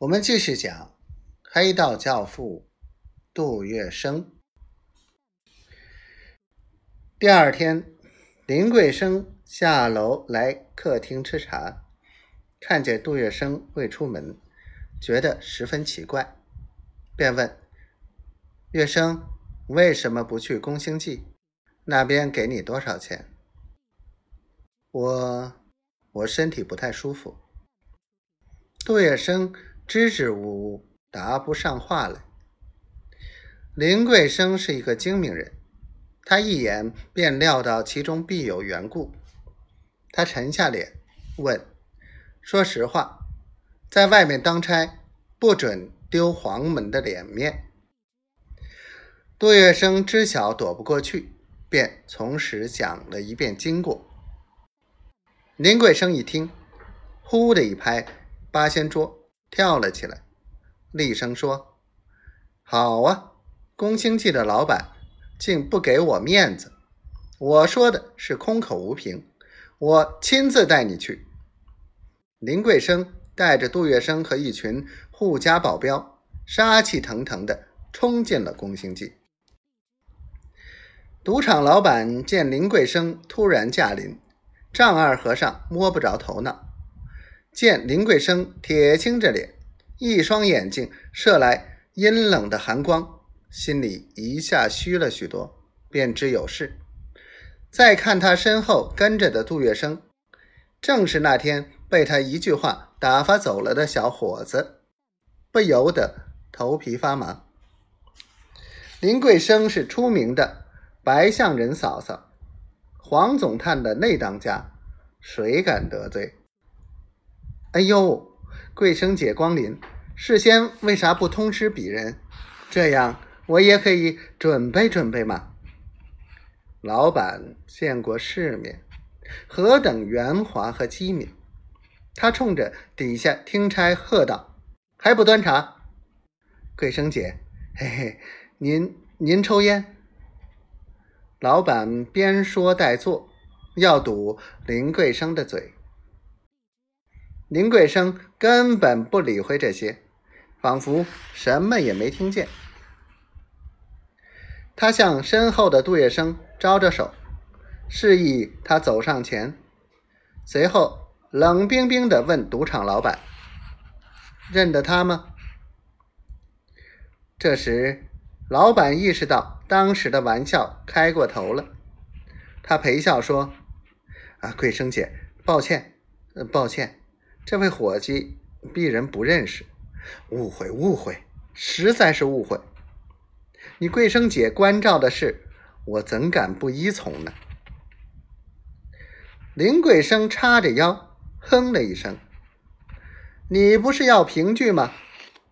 我们继续讲黑道教父杜月笙。第二天，林桂生下楼来客厅吃茶，看见杜月笙未出门，觉得十分奇怪，便问：“月笙，为什么不去宫星记？那边给你多少钱？”我，我身体不太舒服。杜月笙支支吾吾，答不上话来。林桂生是一个精明人，他一眼便料到其中必有缘故。他沉下脸问：“说实话，在外面当差，不准丢黄门的脸面。”杜月笙知晓躲不过去，便从实讲了一遍经过。林桂生一听，呼的一拍八仙桌，跳了起来，厉声说：“好啊，宫星记的老板竟不给我面子！我说的是空口无凭，我亲自带你去。”林桂生带着杜月笙和一群护家保镖，杀气腾腾的冲进了宫星记。赌场老板见林桂生突然驾临。丈二和尚摸不着头脑，见林桂生铁青着脸，一双眼睛射来阴冷的寒光，心里一下虚了许多，便知有事。再看他身后跟着的杜月笙，正是那天被他一句话打发走了的小伙子，不由得头皮发麻。林桂生是出名的白象人嫂嫂。黄总探的内当家，谁敢得罪？哎呦，桂生姐光临，事先为啥不通知鄙人？这样我也可以准备准备嘛。老板见过世面，何等圆滑和机敏？他冲着底下听差喝道：“还不端茶？”桂生姐，嘿嘿，您您抽烟？老板边说带做，要堵林桂生的嘴。林桂生根本不理会这些，仿佛什么也没听见。他向身后的杜月笙招着手，示意他走上前，随后冷冰冰的问赌场老板：“认得他吗？”这时。老板意识到当时的玩笑开过头了，他陪笑说：“啊，桂生姐，抱歉，抱歉，这位伙计鄙人不认识，误会，误会，实在是误会。你桂生姐关照的事，我怎敢不依从呢？”林桂生叉着腰，哼了一声：“你不是要凭据吗？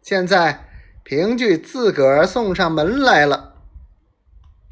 现在。”评剧自个儿送上门来了。